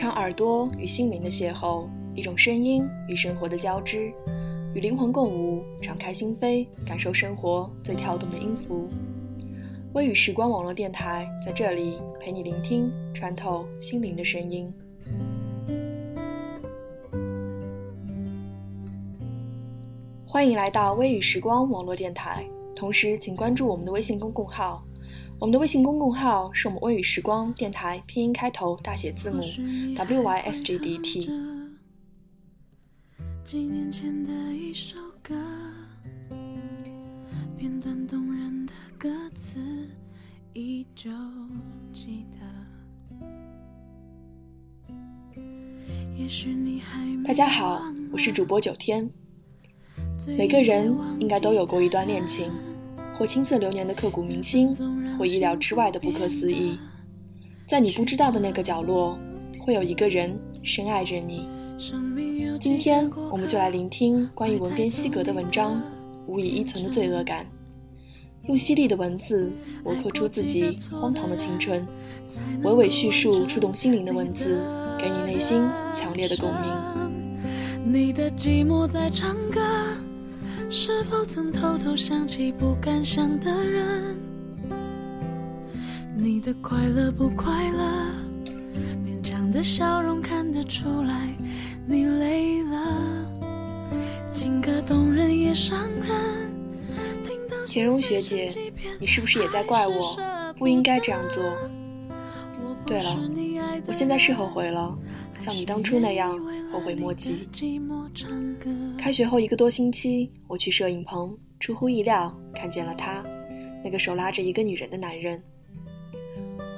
场耳朵与心灵的邂逅，一种声音与生活的交织，与灵魂共舞，敞开心扉，感受生活最跳动的音符。微雨时光网络电台在这里陪你聆听，穿透心灵的声音。欢迎来到微雨时光网络电台，同时请关注我们的微信公共号。我们的微信公共号是我们微语时光电台拼音开头大写字母 W Y S G D T。几年前的一首歌，片段动人的歌词。依旧记得。大家好，我是主播九天。每个人应该都有过一段恋情，或青涩流年的刻骨铭心，或意料之外的不可思议。在你不知道的那个角落，会有一个人深爱着你。今天，我们就来聆听关于文编西格的文章《无以依存的罪恶感》。用犀利的文字磨刻出自己荒唐的青春，娓娓叙述触动心灵的文字，给你内心强烈的共鸣。你的寂寞在唱歌，是否曾偷偷想起不敢想的人？你的快乐不快乐？勉强的笑容看得出来，你累了。情歌动人也伤人。田荣学姐，你是不是也在怪我不应该这样做？对了，我现在是后悔了，像你当初那样后悔莫及。开学后一个多星期，我去摄影棚，出乎意料看见了他，那个手拉着一个女人的男人。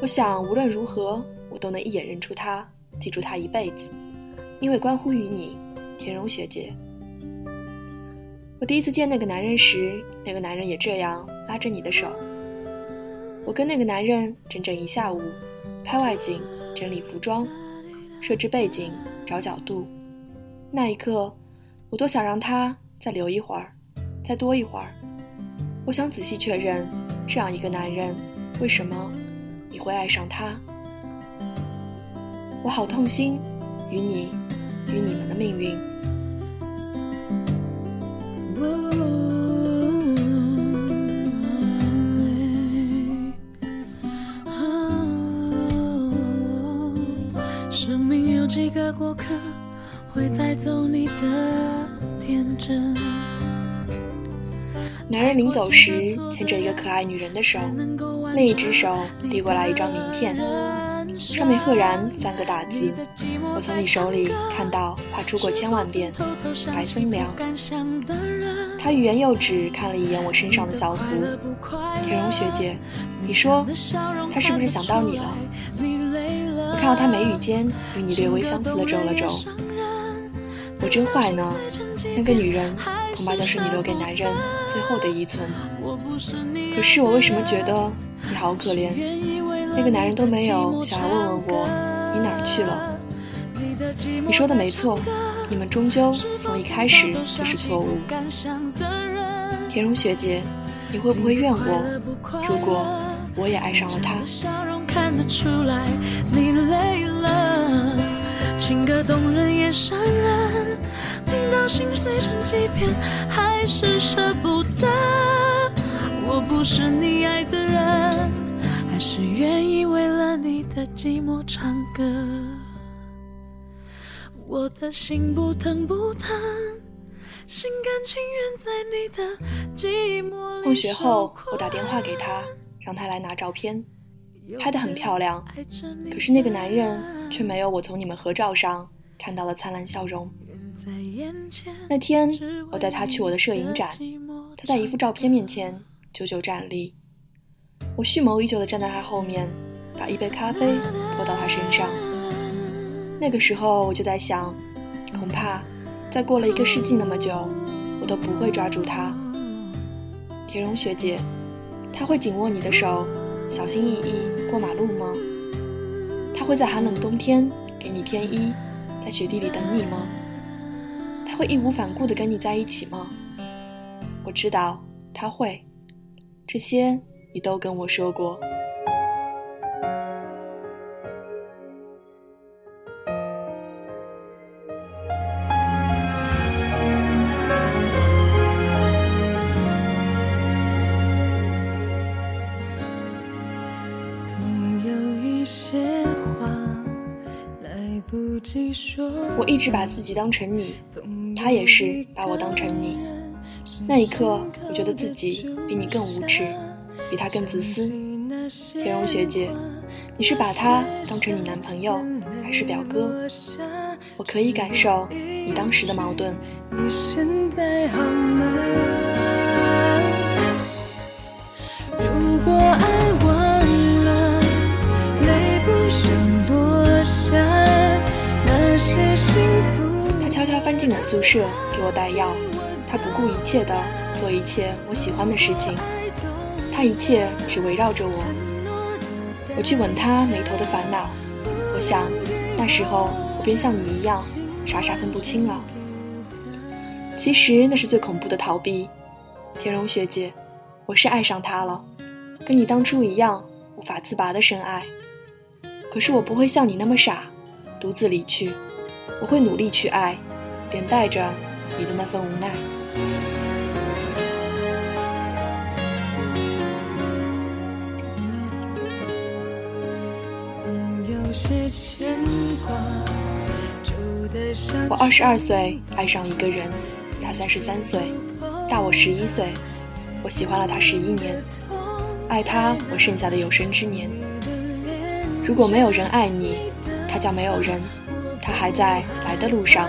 我想无论如何，我都能一眼认出他，记住他一辈子，因为关乎于你，田荣学姐。我第一次见那个男人时，那个男人也这样拉着你的手。我跟那个男人整整一下午，拍外景、整理服装、设置背景、找角度。那一刻，我多想让他再留一会儿，再多一会儿。我想仔细确认，这样一个男人，为什么你会爱上他？我好痛心，与你，与你们的命运。过客会带走你的天真。男人临走时牵着一个可爱女人的手，那一只手递过来一张名片，上面赫然三个大字：我从你手里看到，画出过千万遍，白森良。他欲言又止，看了一眼我身上的校服。田荣学姐，你说他是不是想到你了？看到他眉宇间与你略微相似的皱了皱。我真坏呢，那个女人恐怕就是你留给男人最后的遗存。可是我为什么觉得你好可怜？那个男人都没有想要问问我你哪儿去了。你说的没错，你们终究从一开始就是错误。田荣学姐，你会不会怨我？如果我也爱上了他？看得出来你累了，情歌动人也伤人，听到心碎成几片，还是舍不得。我不是你爱的人，还是愿意为了你的寂寞唱歌。我的心不疼不疼，心甘情愿在你的寂寞里。放学后，我打电话给他，让他来拿照片。拍得很漂亮，可是那个男人却没有我从你们合照上看到的灿烂笑容。那天我带他去我的摄影展，他在一幅照片面前久久站立。我蓄谋已久的站在他后面，把一杯咖啡泼到他身上。那个时候我就在想，恐怕再过了一个世纪那么久，我都不会抓住他。田荣学姐，他会紧握你的手，小心翼翼过马路吗？他会在寒冷冬天给你添衣，在雪地里等你吗？他会义无反顾的跟你在一起吗？我知道他会，这些你都跟我说过。我一直把自己当成你，他也是把我当成你。那一刻，我觉得自己比你更无耻，比他更自私。田荣学姐，你是把他当成你男朋友，还是表哥？我可以感受你当时的矛盾。如宿舍，给我带药。他不顾一切的做一切我喜欢的事情，他一切只围绕着我。我去吻他眉头的烦恼，我想那时候我便像你一样傻傻分不清了。其实那是最恐怖的逃避。田荣学姐，我是爱上他了，跟你当初一样无法自拔的深爱。可是我不会像你那么傻，独自离去。我会努力去爱，连带着你的那份无奈。我二十二岁爱上一个人，他三十三岁，大我十一岁。我喜欢了他十一年，爱他我剩下的有生之年。如果没有人爱你，他叫没有人，他还在来的路上，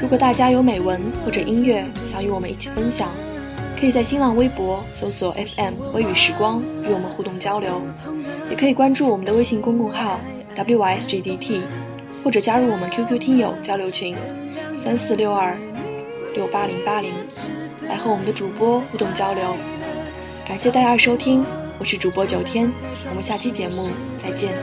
如果大家有美文或者音乐想与我们一起分享，可以在新浪微博搜索 FM 微雨时光与我们互动交流，也可以关注我们的微信公共号 WYSGDT，或者加入我们 QQ 听友交流群三四六二六八零八零，来和我们的主播互动交流。感谢大家收听，我是主播九天，我们下期节目再见。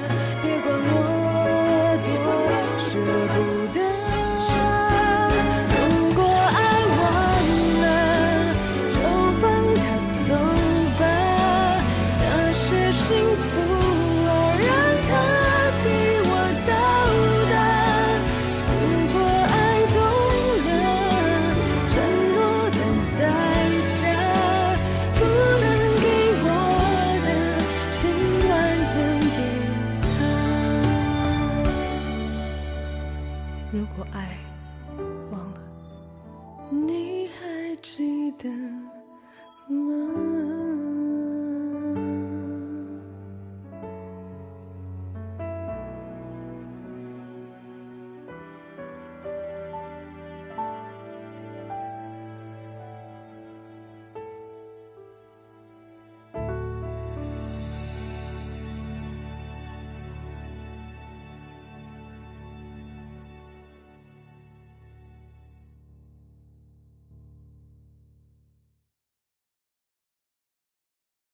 的梦。